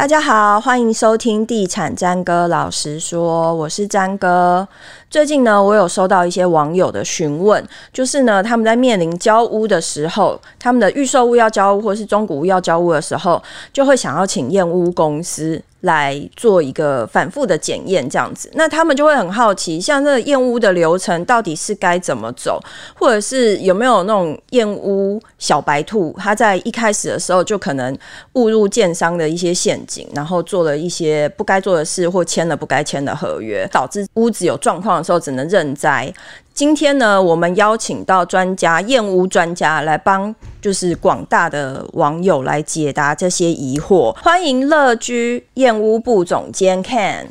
大家好，欢迎收听地产詹哥老实说，我是詹哥。最近呢，我有收到一些网友的询问，就是呢，他们在面临交屋的时候，他们的预售屋要交屋，或是中古屋要交屋的时候，就会想要请验屋公司来做一个反复的检验，这样子。那他们就会很好奇，像这个验屋的流程到底是该怎么走，或者是有没有那种验屋小白兔，他在一开始的时候就可能误入建商的一些陷阱，然后做了一些不该做的事，或签了不该签的合约，导致屋子有状况的。时候只能认栽。今天呢，我们邀请到专家燕屋专家来帮，就是广大的网友来解答这些疑惑。欢迎乐居燕屋部总监 Ken。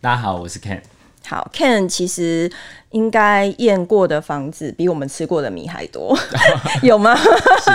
大家好，我是 Ken。好，Ken 其实。应该验过的房子比我们吃过的米还多，有吗？是，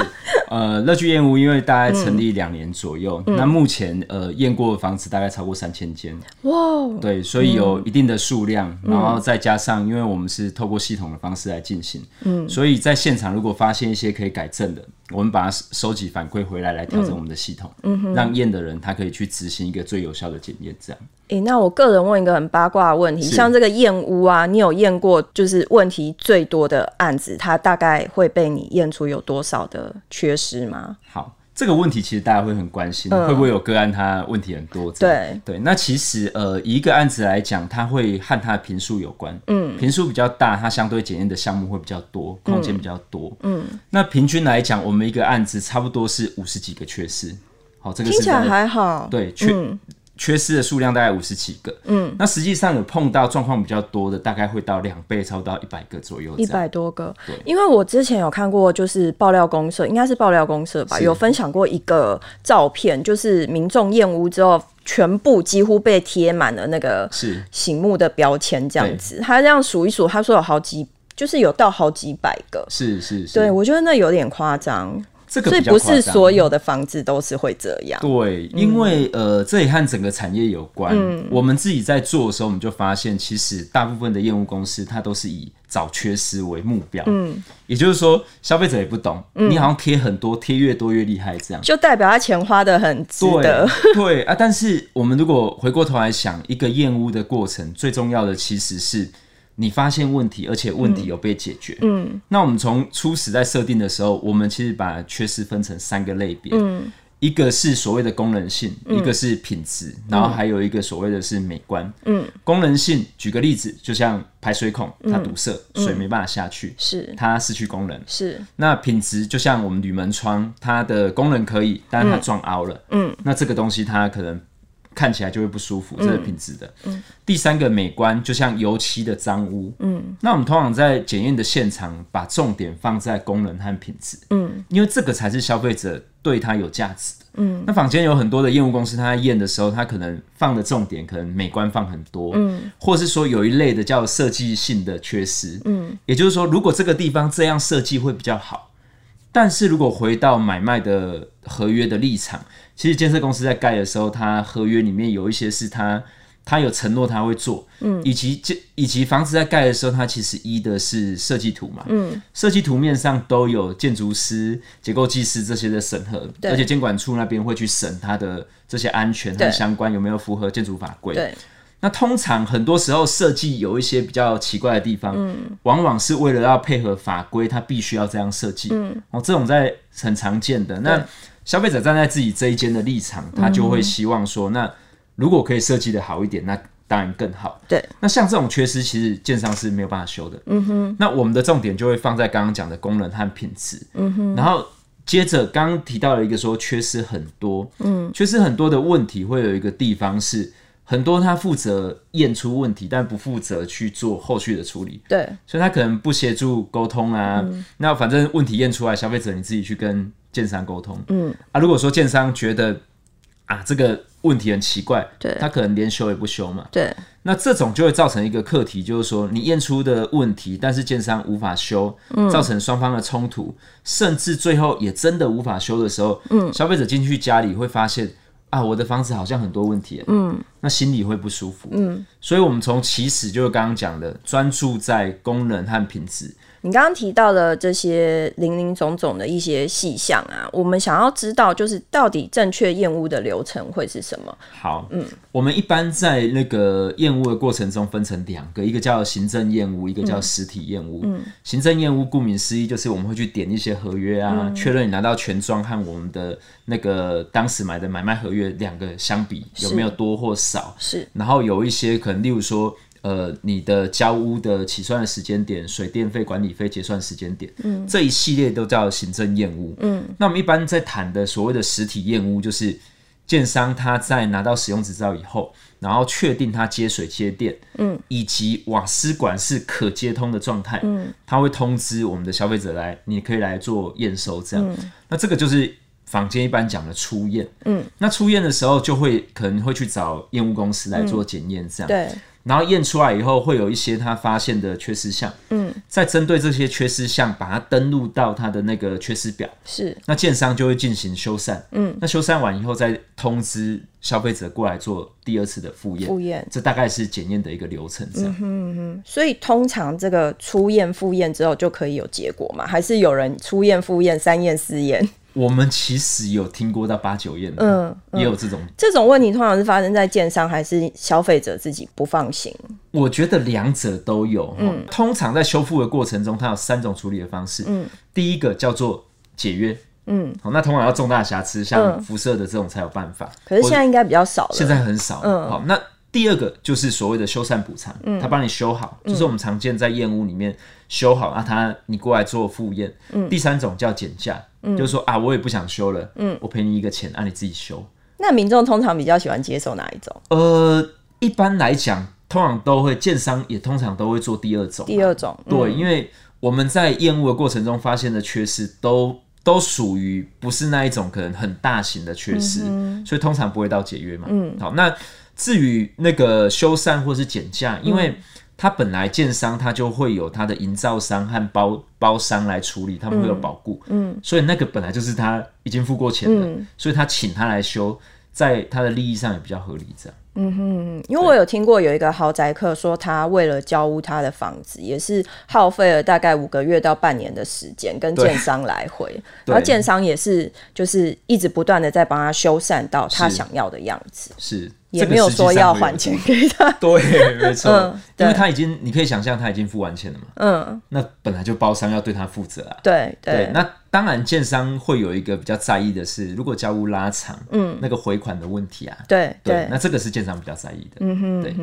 呃，乐居燕屋因为大概成立两年左右，嗯、那目前呃验过的房子大概超过三千间，哇，对，所以有一定的数量，嗯、然后再加上因为我们是透过系统的方式来进行，嗯，所以在现场如果发现一些可以改正的，我们把它收集反馈回来，来调整我们的系统，嗯哼，让验的人他可以去执行一个最有效的检验，这样。诶、欸，那我个人问一个很八卦的问题，像这个燕屋啊，你有验过就是问题最多的案子，它大概会被你验出有多少的缺失吗？好，这个问题其实大家会很关心，嗯、会不会有个案它问题很多？对对，那其实呃，一个案子来讲，它会和它的频数有关，嗯，频数比较大，它相对检验的项目会比较多，空间比较多，嗯，那平均来讲，我们一个案子差不多是五十几个缺失，好，这个是听起来还好，对，缺。嗯缺失的数量大概五十几个，嗯，那实际上有碰到状况比较多的，大概会到两倍，超到一百个左右，一百多个。对，因为我之前有看过，就是爆料公社，应该是爆料公社吧，有分享过一个照片，就是民众验屋之后，全部几乎被贴满了那个是醒目的标签，这样子。他这样数一数，他说有好几，就是有到好几百个，是是是。对，我觉得那有点夸张。这个所以不是所有的房子都是会这样。对，因为、嗯、呃，这也和整个产业有关。嗯，我们自己在做的时候，我们就发现，其实大部分的验屋公司，它都是以找缺失为目标。嗯，也就是说，消费者也不懂，嗯、你好像贴很多，贴越多越厉害，这样就代表他钱花的很值得。对，对啊，但是我们如果回过头来想，一个验屋的过程，最重要的其实是。你发现问题，而且问题有被解决。嗯，嗯，那我们从初始在设定的时候，我们其实把缺失分成三个类别。嗯，一个是所谓的功能性，嗯、一个是品质，然后还有一个所谓的是美观。嗯，功能性，举个例子，就像排水孔它堵塞，嗯、水没办法下去，是它失去功能。是，那品质就像我们铝门窗，它的功能可以，但是它撞凹了。嗯，那这个东西它可能。看起来就会不舒服，这是品质的。嗯嗯、第三个美观，就像油漆的脏污。嗯，那我们通常在检验的现场，把重点放在功能和品质。嗯，因为这个才是消费者对它有价值的。嗯，那坊间有很多的验屋公司，他在验的时候，他可能放的重点可能美观放很多。嗯，或是说有一类的叫设计性的缺失。嗯，也就是说，如果这个地方这样设计会比较好，但是如果回到买卖的合约的立场。其实建设公司在盖的时候，它合约里面有一些是它它有承诺它会做，嗯，以及建以及房子在盖的时候，它其实依的是设计图嘛，嗯，设计图面上都有建筑师、结构技师这些的审核，对。而且监管处那边会去审它的这些安全和相关有没有符合建筑法规。对，那通常很多时候设计有一些比较奇怪的地方，嗯，往往是为了要配合法规，它必须要这样设计，嗯，哦，这种在很常见的。那。消费者站在自己这一间的立场，他就会希望说：那如果可以设计的好一点，那当然更好。对，那像这种缺失，其实建商是没有办法修的。嗯哼。那我们的重点就会放在刚刚讲的功能和品质。嗯哼。然后接着刚刚提到了一个说缺失很多。嗯。缺失很多的问题会有一个地方是很多他负责验出问题，但不负责去做后续的处理。对。所以他可能不协助沟通啊。嗯。那反正问题验出来，消费者你自己去跟。建商沟通，嗯。啊，如果说建商觉得啊这个问题很奇怪，对，他可能连修也不修嘛，对，那这种就会造成一个课题，就是说你验出的问题，但是建商无法修，嗯，造成双方的冲突，甚至最后也真的无法修的时候，嗯，消费者进去家里会发现啊，我的房子好像很多问题，嗯，那心里会不舒服。嗯，所以我们从起始就是刚刚讲的，专注在功能和品质。你刚刚提到了这些零零总总的一些细项啊，我们想要知道，就是到底正确验屋的流程会是什么？好，嗯，我们一般在那个验屋的过程中分成两个，一个叫行政验屋，一个叫实体验屋。嗯，行政验屋顾名思义就是我们会去点一些合约啊，确认你拿到全装和我们的那个当时买的买卖合约两个相比有没有多或少。是，然后有一些可能，例如说。呃，你的交屋的起算的时间点、水电费、管理费结算时间点，嗯，这一系列都叫行政验屋。嗯，那我们一般在谈的所谓的实体验屋，就是建商他在拿到使用执照以后，然后确定他接水接电，嗯，以及瓦斯管是可接通的状态，嗯，他会通知我们的消费者来，你可以来做验收，这样。嗯，那这个就是坊间一般讲的初验。嗯，那初验的时候就会可能会去找验屋公司来做检验，这样。对。然后验出来以后，会有一些他发现的缺失项，嗯，再针对这些缺失项，把它登录到他的那个缺失表，是，那建商就会进行修缮，嗯，那修缮完以后，再通知消费者过来做第二次的复验，复验，这大概是检验的一个流程，这样，嗯哼哼，所以通常这个初验复验之后就可以有结果嘛？还是有人初验复验三验四验？我们其实有听过到八九验的，嗯，嗯，也有这种这种问题，通常是发生在建商还是消费者自己不放心？我觉得两者都有。嗯，通常在修复的过程中，它有三种处理的方式。嗯，第一个叫做解约。嗯，好，那通常要重大瑕疵，像辐射的这种才有办法。可是现在应该比较少了，现在很少。嗯，好，那。第二个就是所谓的修缮补偿，嗯、他帮你修好，就是我们常见在验屋里面修好啊，他你过来做复验。嗯、第三种叫减价，嗯、就是说啊，我也不想修了，嗯、我赔你一个钱，让、啊、你自己修。那民众通常比较喜欢接受哪一种？呃，一般来讲，通常都会建商也通常都会做第二种。第二种，对，嗯、因为我们在验屋的过程中发现的缺失都都属于不是那一种可能很大型的缺失，嗯、所以通常不会到解约嘛。嗯，好，那。至于那个修缮或是减价，因为它本来建商它就会有它的营造商和包包商来处理，他们会有保固，嗯，所以那个本来就是他已经付过钱的，所以他请他来修，在他的利益上也比较合理，这样。嗯哼，因为我有听过有一个豪宅客说，他为了交屋他的房子，也是耗费了大概五个月到半年的时间，跟建商来回，对。然后建商也是就是一直不断的在帮他修缮到他想要的样子，是。是也没有说要还钱给他，对，没错，嗯、因为他已经，你可以想象他已经付完钱了嘛，嗯，那本来就包商要对他负责啊，对对，对，那当然建商会有一个比较在意的是，如果交屋拉长，嗯，那个回款的问题啊，对对，对，那这个是建商比较在意的，嗯哼，对，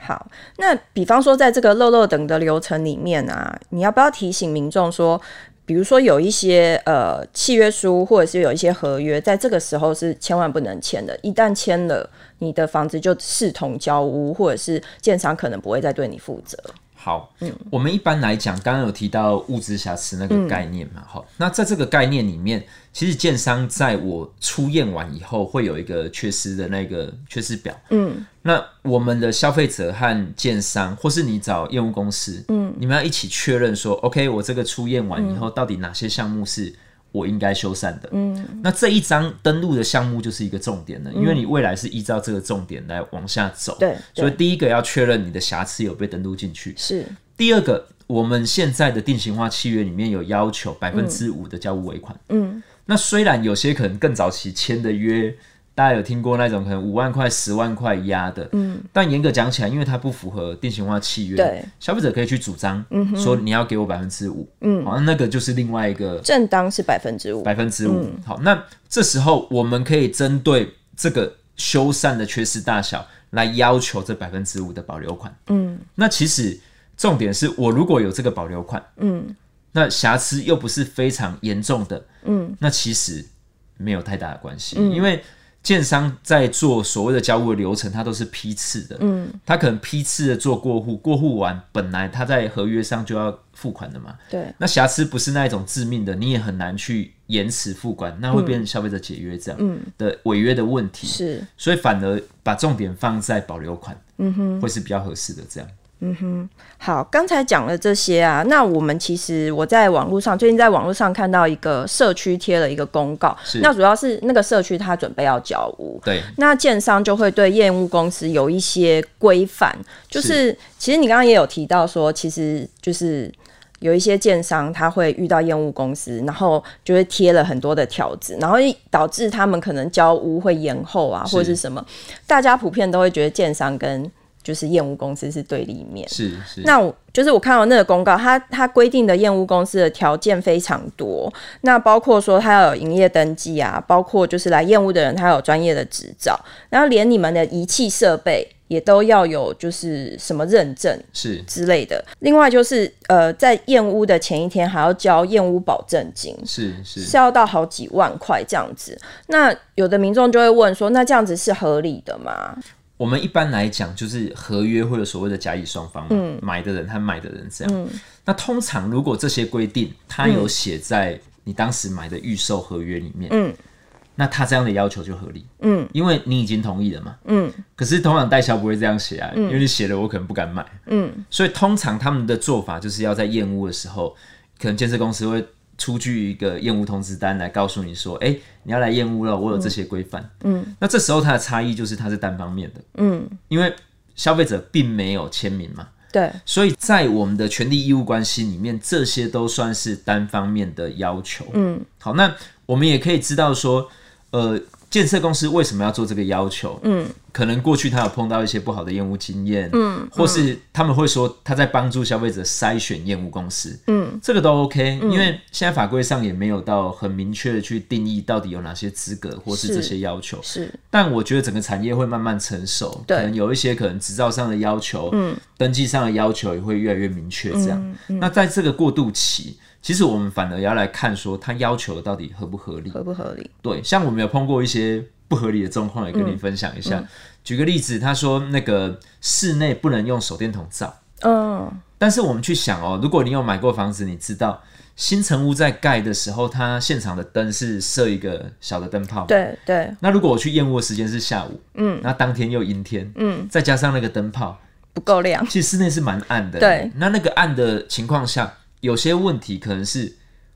好，那比方说在这个漏漏等的流程里面啊，你要不要提醒民众说？比如说有一些呃契约书，或者是有一些合约，在这个时候是千万不能签的。一旦签了，你的房子就视同交屋，或者是建商可能不会再对你负责。好，嗯，我们一般来讲，刚刚有提到物质瑕疵那个概念嘛，好、嗯，那在这个概念里面，其实建商在我出验完以后，会有一个缺失的那个缺失表，嗯，那我们的消费者和建商，或是你找业务公司，嗯，你们要一起确认说，OK，我这个出验完以后，到底哪些项目是我应该修缮的，嗯，那这一张登录的项目就是一个重点了，嗯、因为你未来是依照这个重点来往下走，对，所以第一个要确认你的瑕疵有被登录进去，是。第二个，我们现在的定型化契约里面有要求百分之五的交屋尾款，嗯，那虽然有些可能更早期签的约。大家有听过那种可能五万块、十万块压的，嗯，但严格讲起来，因为它不符合定型化契约，对，消费者可以去主张，嗯，说你要给我百分之五，嗯，好，那个就是另外一个正当是百分之五，百分之五，好，那这时候我们可以针对这个修缮的缺失大小来要求这百分之五的保留款，嗯，那其实重点是我如果有这个保留款，嗯，那瑕疵又不是非常严重的，嗯，那其实没有太大的关系，嗯，因为。建商在做所谓的交屋的流程，它都是批次的。嗯，他可能批次的做过户，过户完本来他在合约上就要付款的嘛。对，那瑕疵不是那一种致命的，你也很难去延迟付款，那会变成消费者解约这样的违约的问题。是，所以反而把重点放在保留款，嗯哼，会是比较合适的这样。嗯哼，好，刚才讲了这些啊，那我们其实我在网络上最近在网络上看到一个社区贴了一个公告，那主要是那个社区他准备要交屋，对，那建商就会对验屋公司有一些规范，就是，是其实你刚刚也有提到说，其实就是有一些建商他会遇到验屋公司，然后就会贴了很多的条子，然后导致他们可能交屋会延后啊，或者是。什么，大家普遍都会觉得建商跟就是验屋公司是对立面，是是。那我就是我看到那个公告，它它规定的验屋公司的条件非常多，那包括说它要有营业登记啊，包括就是来验屋的人他有专业的执照，然后连你们的仪器设备也都要有就是什么认证是之类的。另外就是呃，在验屋的前一天还要交验屋保证金，是是是要到好几万块这样子。那有的民众就会问说，那这样子是合理的吗？我们一般来讲，就是合约或者所谓的甲乙双方嘛，嗯，买的人和卖的人这样。嗯，那通常如果这些规定，他有写在你当时买的预售合约里面，嗯，那他这样的要求就合理，嗯，因为你已经同意了嘛，嗯。可是通常代销不会这样写啊，因为你写了，我可能不敢买，嗯。所以通常他们的做法就是要在验屋的时候，可能建设公司会。出具一个验屋通知单来告诉你说，哎、欸，你要来验屋了，我有这些规范。嗯，那这时候它的差异就是它是单方面的。嗯，因为消费者并没有签名嘛。对，所以在我们的权利义务关系里面，这些都算是单方面的要求。嗯，好，那我们也可以知道说，呃。建设公司为什么要做这个要求？嗯，可能过去他有碰到一些不好的验屋经验，嗯，或是他们会说他在帮助消费者筛选验屋公司，嗯，这个都 OK，嗯，因为现在法规上也没有到很明确的去定义到底有哪些资格或是这些要求，是，是。但我觉得整个产业会慢慢成熟，可能有一些可能执照上的要求，嗯，登记上的要求也会越来越明确，这样，嗯嗯。那在这个过渡期。其实我们反而要来看，说他要求的到底合不合理？合不合理？对，像我们有碰过一些不合理的状况，也跟你分享一下。嗯嗯。举个例子，他说那个室内不能用手电筒照。嗯。但是我们去想哦，如果你有买过房子，你知道新城屋在盖的时候，它现场的灯是设一个小的灯泡。对对。那如果我去验屋的时间是下午，嗯，那当天又阴天，嗯，再加上那个灯泡不够亮，其实室内是蛮暗的。对。那那个暗的情况下。有些问题可能是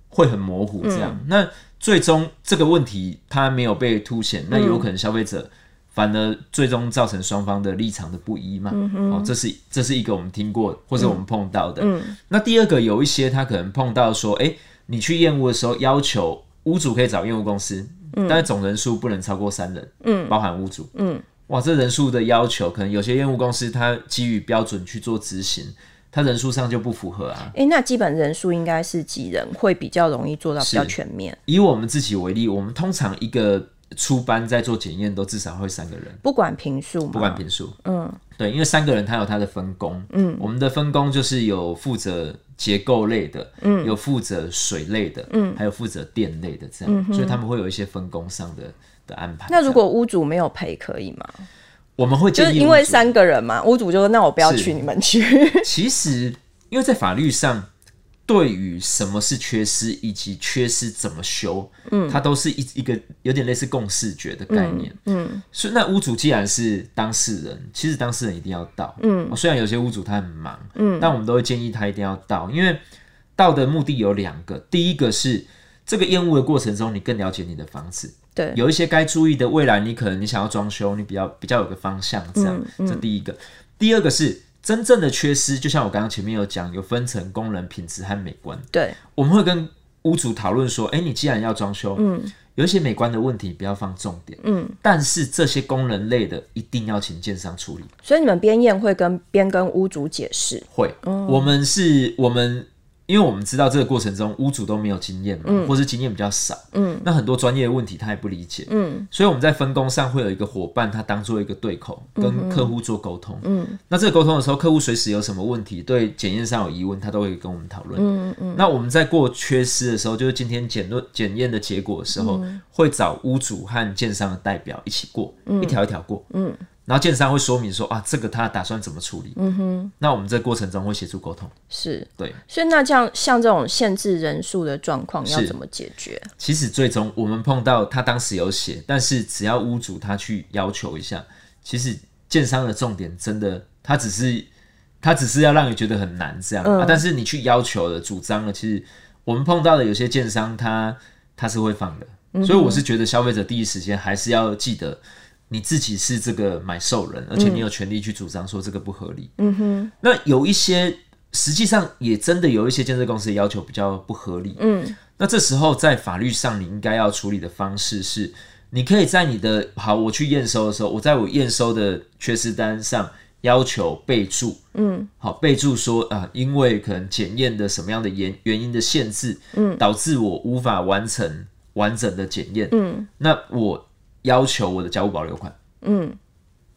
会很模糊，这样，嗯、那最终这个问题它没有被凸显，嗯，那有可能消费者反而最终造成双方的立场的不一嘛？嗯、哦，这是这是一个我们听过或者我们碰到的，嗯。那第二个有一些他可能碰到说，哎、欸，你去验屋的时候要求屋主可以找验屋公司，嗯，但是总人数不能超过三人，嗯，包含屋主，嗯，哇，这人数的要求可能有些验屋公司它基于标准去做执行。他人数上就不符合啊！哎、欸，那基本人数应该是几人会比较容易做到比较全面？以我们自己为例，我们通常一个初班在做检验都至少会三个人，不管平数，不管坪数，嗯，对，因为三个人他有他的分工，嗯，我们的分工就是有负责结构类的，嗯，有负责水类的，嗯，还有负责电类的这样、嗯，所以他们会有一些分工上的的安排。那如果屋主没有赔，可以吗？我们会建议，就是因为三个人嘛，屋主就说：“那我不要去，你们去。”其实，因为在法律上，对于什么是缺失以及缺失怎么修，嗯，它都是一一个有点类似共视觉的概念，嗯，嗯，所以那屋主既然是当事人，其实当事人一定要到，嗯，虽然有些屋主他很忙，嗯，但我们都会建议他一定要到，因为到的目的有两个，第一个是这个验屋的过程中，你更了解你的房子。对，有一些该注意的，未来你可能你想要装修，你比较比较有个方向，这样，这第一个。第二个是真正的缺失，就像我刚刚前面有讲，有分成功能、品质和美观。对，我们会跟屋主讨论说，哎、欸，你既然要装修，嗯，有一些美观的问题不要放重点，嗯，但是这些功能类的一定要请建商处理。所以你们边验会跟边跟屋主解释，会、嗯，我们是我们。因为我们知道这个过程中屋主都没有经验嘛，嗯、或是经验比较少，嗯，那很多专业的问题他也不理解，嗯，所以我们在分工上会有一个伙伴，他当做一个对口，跟客户做沟通，嗯，那这个沟通的时候，客户随时有什么问题，对检验上有疑问，他都会跟我们讨论，嗯嗯，那我们在过缺失的时候，就是今天检论检验的结果的时候，嗯，会找屋主和建商的代表一起过，嗯，一条一条过，嗯。然后建商会说明说啊，这个他打算怎么处理？嗯哼。那我们这个过程中会协助沟通。是。对。所以那这样像这种限制人数的状况要怎么解决？其实最终我们碰到他当时有写，但是只要屋主他去要求一下，其实建商的重点真的他只是。他只是要让你觉得很难这样、嗯、啊。但是你去要求了、主张了，其实我们碰到的有些建商他，他他是会放的。嗯、所以我是觉得消费者第一时间还是要记得，你自己是这个买受人，而且你有权利去主张说这个不合理。嗯哼。那有一些实际上也真的有一些建设公司的要求比较不合理。嗯。那这时候在法律上你应该要处理的方式是，你可以在你的好，我去验收的时候，我在我验收的缺失单上要求备注，嗯，好，备注说啊、呃，因为可能检验的什么样的原原因的限制，嗯，导致我无法完成完整的检验，嗯，那我要求我的交屋保留款，嗯，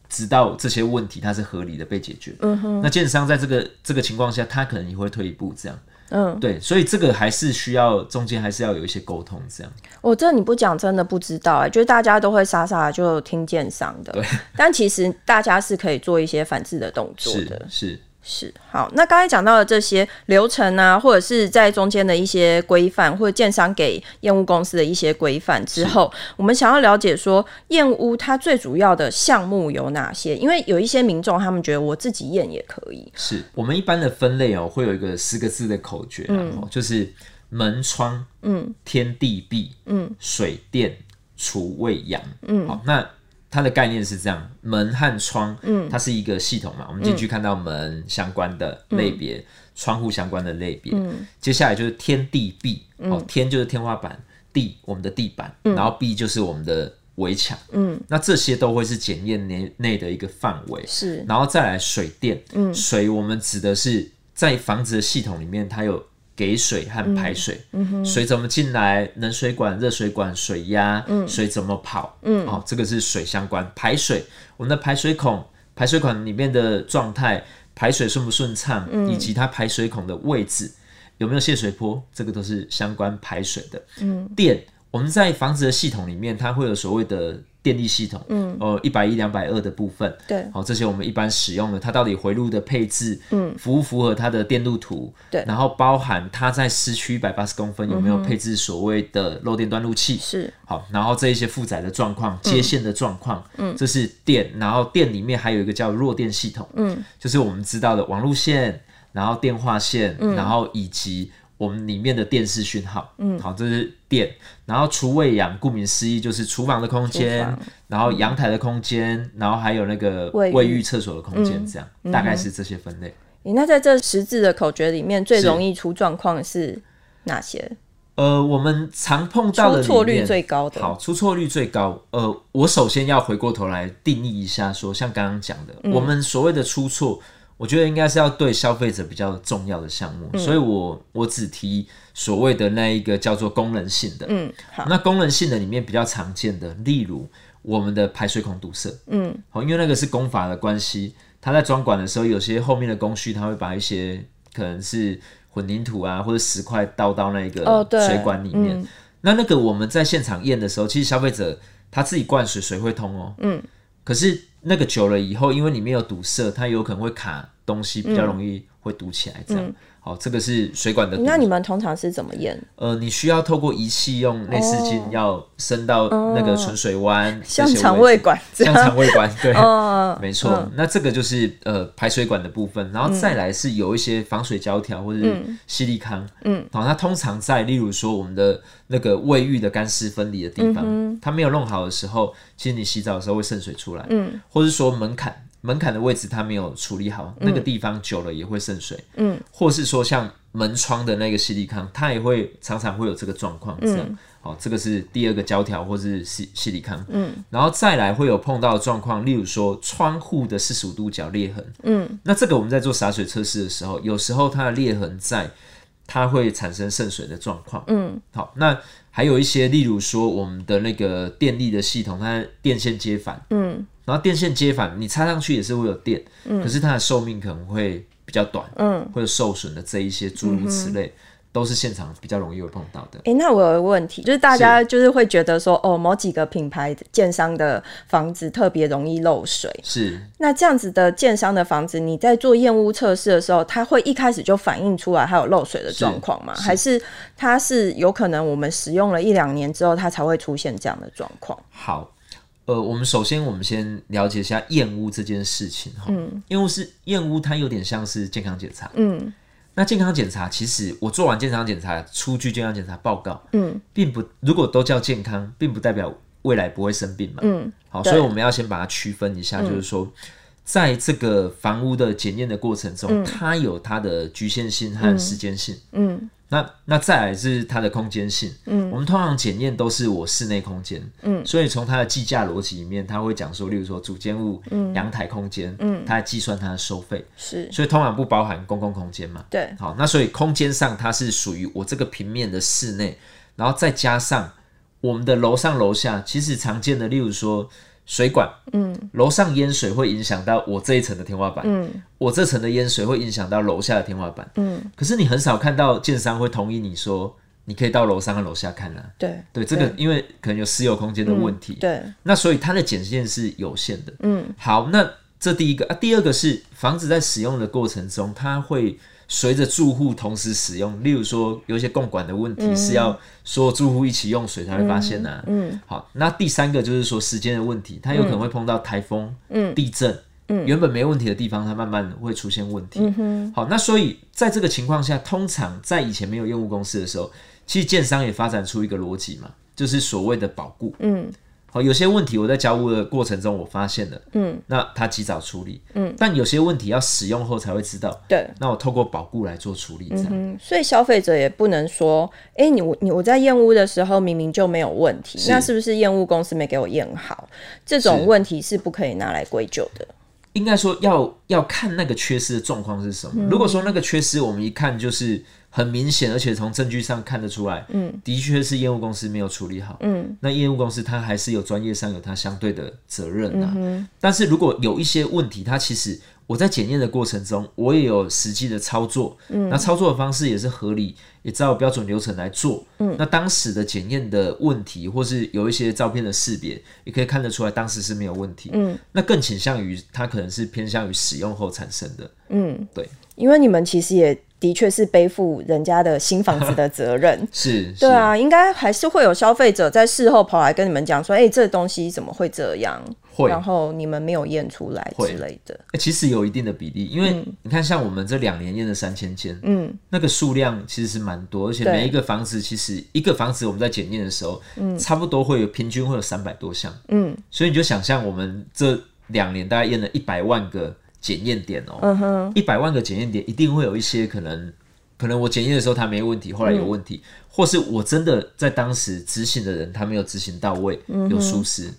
直到这些问题它是合理的被解决，嗯哼，那建商在这个这个情况下，他可能也会退一步这样。嗯，对，所以这个还是需要中间还是要有一些沟通，这样。我、哦、这你不讲真的不知道哎、欸，就是大家都会傻傻的就听建商的，对。但其实大家是可以做一些反制的动作的，是。是是好，那刚才讲到的这些流程啊，或者是在中间的一些规范，或者建商给验屋公司的一些规范之后，我们想要了解说验屋它最主要的项目有哪些？因为有一些民众他们觉得我自己验也可以。是我们一般的分类哦，会有一个十个字的口诀、啊，嗯，就是门窗，嗯，天地壁，嗯，水电厨卫阳，嗯，好，那。它的概念是这样，门和窗，嗯，它是一个系统嘛。我们进去看到门相关的类别，嗯、窗户相关的类别。嗯，接下来就是天地壁，哦、嗯，天就是天花板，地我们的地板，嗯、然后壁就是我们的围墙。嗯，那这些都会是检验内内的一个范围。是，然后再来水电，嗯，水我们指的是在房子的系统里面，它有。给水和排水，嗯嗯、水怎么进来？冷水管、热水管、水压，嗯、水怎么跑？嗯、哦，这个是水相关。排水，我们的排水孔、排水管里面的状态，排水顺不顺畅，嗯、以及它排水孔的位置有没有泄水坡，这个都是相关排水的。嗯、电，我们在房子的系统里面，它会有所谓的。电力系统，嗯，呃，一百一、两百二的部分，对，好，这些我们一般使用的，它到底回路的配置，嗯，符不符合它的电路图？对，然后包含它在市区一百八十公分有没有配置所谓的漏电断路器？是，好，然后这一些负载的状况、接线的状况，嗯，这是电，然后电里面还有一个叫弱电系统，嗯，就是我们知道的网路线，然后电话线，然后以及。我们里面的电视讯号，嗯，好，这是电，然后厨卫阳，顾名思义就是厨房的空间，然后阳台的空间，嗯、然后还有那个卫浴、厕所的空间，这样、嗯、大概是这些分类。嗯、那在这十字的口诀里面，最容易出状况的是。哪些？呃，我们常碰到的出错率最高的，好，出错率最高。呃，我首先要回过头来定义一下说，说像刚刚讲的，嗯、我们所谓的出错。我觉得应该是要对消费者比较重要的项目，嗯、所以我我只提所谓的那一个叫做功能性的。嗯，好。那功能性的里面比较常见的，例如我们的排水孔堵塞。嗯，好，因为那个是工法的关系，它在装管的时候，有些后面的工序，它会把一些可能是混凝土啊或者石块倒到那个水管里面。哦嗯、那那个我们在现场验的时候，其实消费者他自己灌水，水会通哦。嗯，可是。那个久了以后，因为里面有堵塞，它有可能会卡东西，比较容易会堵起来。这样，嗯、好，这个是水管的。那你们通常是怎么验？呃，你需要透过仪器用内视镜，要伸到那个存水弯，哦、像肠胃管像肠胃管，对，哦、没错。嗯、那这个就是呃排水管的部分，然后再来是有一些防水胶条或者是矽利康，嗯，好，它通常在例如说我们的那个卫浴的干湿分离的地方，嗯、它没有弄好的时候。其实你洗澡的时候会渗水出来，嗯，或是说门槛门槛的位置它没有处理好，嗯、那个地方久了也会渗水，嗯，或是说像门窗的那个吸力康，它也会常常会有这个状况，这样，嗯、好，这个是第二个胶条或是吸吸力康，嗯，然后再来会有碰到的状况，例如说窗户的四十五度角裂痕，嗯，那这个我们在做洒水测试的时候，有时候它的裂痕在，它会产生渗水的状况，嗯，好，那。还有一些，例如说我们的那个电力的系统，它电线接反，嗯，然后电线接反，你插上去也是会有电，嗯，可是它的寿命可能会比较短，嗯，或者受损的这一些诸如此类。嗯都是现场比较容易会碰到的。哎、欸，那我有一个问题，就是大家就是会觉得说，哦，某几个品牌建商的房子特别容易漏水。是。那这样子的建商的房子，你在做验屋测试的时候，它会一开始就反映出来它有漏水的状况吗？还是它是有可能我们使用了一两年之后，它才会出现这样的状况？好，呃，我们首先我们先了解一下验屋这件事情哈。嗯，验屋是验屋，它有点像是健康检查。嗯，那健康检查其实我做完健康检查，出具健康检查报告，嗯，并不如果都叫健康，并不代表未来不会生病嘛。嗯，好，所以我们要先把它区分一下，就是说。在这个房屋的检验的过程中，嗯、它有它的局限性和时间性。嗯，嗯那那再来是它的空间性。嗯，我们通常检验都是我室内空间。嗯，所以从它的计价逻辑里面，它会讲说，例如说主建物、阳、嗯、台空间，嗯，它来计算它的收费。是，所以通常不包含公共空间嘛。对，好，那所以空间上它是属于我这个平面的室内，然后再加上我们的楼上楼下，其实常见的，例如说。水管，嗯，楼上淹水会影响到我这一层的天花板，嗯，我这层的淹水会影响到楼下的天花板，嗯，可是你很少看到建商会同意你说你可以到楼上和楼下看啊，对，对，这个因为可能有私有空间的问题，嗯，对，那所以它的检验是有限的，嗯，好，那这第一个啊，第二个是房子在使用的过程中，它会。随着住户同时使用，例如说有一些共管的问题是要所有住户一起用水才会发现呢、啊。嗯，嗯好，那第三个就是说时间的问题，它有可能会碰到台风、嗯、地震，嗯，原本没问题的地方，它慢慢会出现问题。好，那所以在这个情况下，通常在以前没有业务公司的时候，其实建商也发展出一个逻辑嘛，就是所谓的保固。嗯。好，有些问题我在交屋的过程中我发现了，嗯，那他及早处理，嗯，但有些问题要使用后才会知道，对，那我透过保固来做处理，这样，嗯，所以消费者也不能说，哎、欸，你我你我在验屋的时候明明就没有问题，是那是不是验屋公司没给我验好？这种问题是不可以拿来归咎的。应该说要要看那个缺失的状况是什么。嗯、如果说那个缺失我们一看就是。很明显，而且从证据上看得出来，嗯，的确是业务公司没有处理好，嗯，那业务公司它还是有专业上有它相对的责任呐、啊。嗯、但是如果有一些问题，它其实我在检验的过程中，我也有实际的操作，嗯，那操作的方式也是合理，也照标准流程来做，嗯，那当时的检验的问题，或是有一些照片的识别，也可以看得出来当时是没有问题，嗯，那更倾向于它可能是偏向于使用后产生的，嗯，对，因为你们其实也。的确是背负人家的新房子的责任，是，对啊，应该还是会有消费者在事后跑来跟你们讲说，哎、欸，这东西怎么会这样？会，然后你们没有验出来之类的。欸、其实有一定的比例，因为你看，像我们这两年验了三千间，嗯，那个数量其实是蛮多，而且每一个房子其实一个房子我们在检验的时候，嗯，差不多会有平均会有三百多项，嗯，所以你就想象我们这两年大概验了一百万个。检验点哦，一百、uh huh. 万个检验点，一定会有一些可能，可能我检验的时候他没问题，后来有问题，嗯、或是我真的在当时执行的人他没有执行到位，有疏失。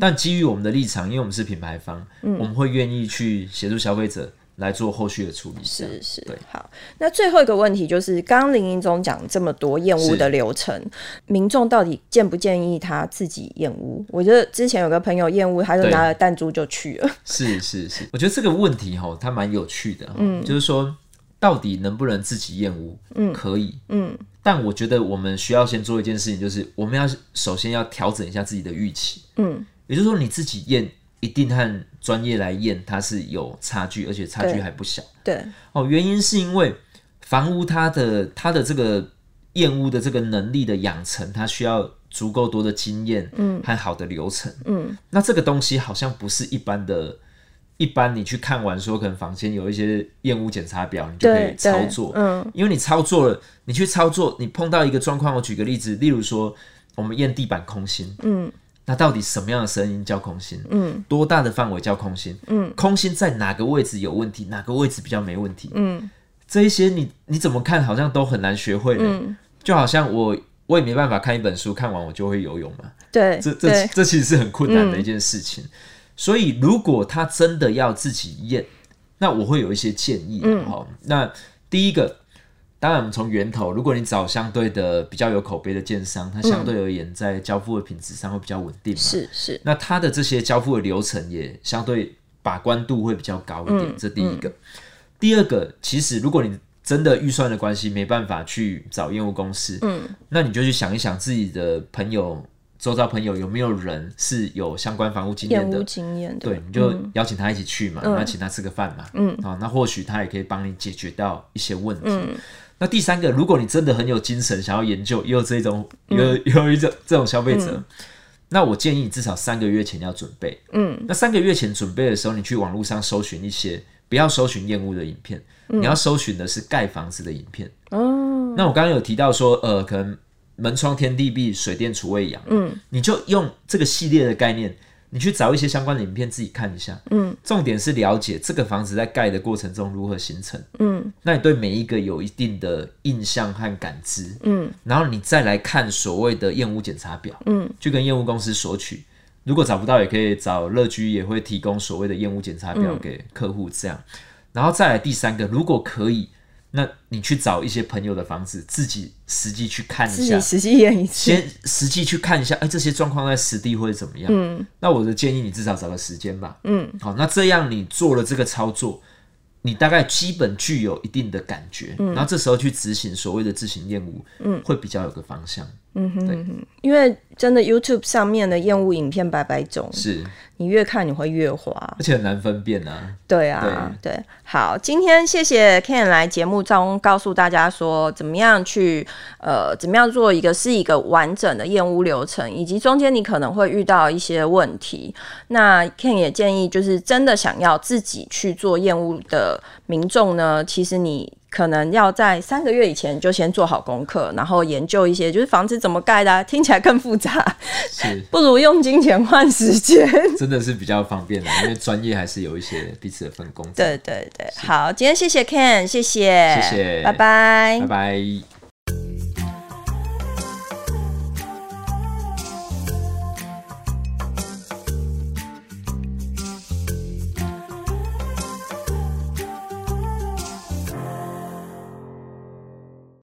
但基于我们的立场，因为我们是品牌方，嗯、我们会愿意去协助消费者。来做后续的处理。是是，对。好，那最后一个问题就是，刚刚林英总讲这么多验屋的流程，民众到底建不建议他自己验屋？我觉得之前有个朋友验屋，他就拿了弹珠就去了。是是是，我觉得这个问题哈，它蛮有趣的。嗯，就是说到底能不能自己验屋？嗯，可以。嗯，但我觉得我们需要先做一件事情，就是我们要首先要调整一下自己的预期。嗯，也就是说你自己验。一定和专业来验，它是有差距，而且差距还不小。对，对哦，原因是因为房屋它的它的这个验屋的这个能力的养成，它需要足够多的经验，嗯，和好的流程，嗯，那这个东西好像不是一般的，一般你去看完说，可能房间有一些验屋检查表，你就可以操作，嗯，因为你操作了，你去操作，你碰到一个状况，我举个例子，例如说我们验地板空心，嗯。那到底什么样的声音叫空心？嗯，多大的范围叫空心？嗯，空心在哪个位置有问题？哪个位置比较没问题？嗯，这一些你你怎么看好像都很难学会呢？嗯，就好像我我也没办法看一本书，看完我就会游泳嘛。对，这这这其实是很困难的一件事情。嗯，所以如果他真的要自己验，那我会有一些建议。嗯，好，那第一个。当然，我们从源头，如果你找相对的比较有口碑的建商，它相对而言在交付的品质上会比较稳定嘛。是是。是那它的这些交付的流程也相对把关度会比较高一点，嗯、这第一个。嗯、第二个，其实如果你真的预算的关系没办法去找业务公司，嗯，那你就去想一想自己的朋友、周遭朋友有没有人是有相关房屋经验的，经验，对，你就邀请他一起去嘛，那、嗯、请他吃个饭嘛，嗯，啊，那或许他也可以帮你解决到一些问题。嗯那第三个，如果你真的很有精神，想要研究，也有这种有有一种这种消费者，嗯、那我建议你至少三个月前要准备。嗯，那三个月前准备的时候，你去网络上搜寻一些，不要搜寻厌恶的影片，嗯、你要搜寻的是盖房子的影片。哦，那我刚刚有提到说，呃，可能门窗天地壁、水电厨卫阳，嗯，你就用这个系列的概念。你去找一些相关的影片自己看一下，嗯，重点是了解这个房子在盖的过程中如何形成，嗯，那你对每一个有一定的印象和感知，嗯，然后你再来看所谓的验屋检查表，嗯，去跟验屋公司索取，如果找不到也可以找乐居也会提供所谓的验屋检查表给客户这样，然后再来第三个，如果可以。那你去找一些朋友的房子，自己实际去看一下，实际验一次，先实际去看一下，哎、欸，这些状况在实地会怎么样？嗯，那我的建议你至少找个时间吧。嗯，好，那这样你做了这个操作，你大概基本具有一定的感觉，嗯，然后这时候去执行所谓的自行验屋，嗯，会比较有个方向。嗯哼，对，因为真的 YouTube 上面的厌恶影片百百种，是你越看你会越滑，而且很难分辨啊。对啊，对，对，好，今天谢谢 Ken 来节目中告诉大家说怎么样去呃怎么样做一个是一个完整的厌恶流程，以及中间你可能会遇到一些问题。那 Ken 也建议就是真的想要自己去做厌恶的民众呢，其实你。可能要在三个月以前就先做好功课，然后研究一些就是房子怎么盖的，啊，听起来更复杂，是。不如用金钱换时间，真的是比较方便的，因为专业还是有一些彼此的分工。对对对，好，今天谢谢 Ken，谢谢，谢谢，拜拜，拜拜。